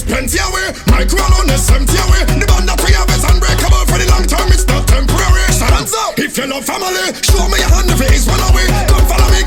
is plenty away. Micro alone is empty away. The band that we have is unbreakable for the long term. It's not temporary. So hands up if you love family. Show me your hand if it is one away. Come follow me.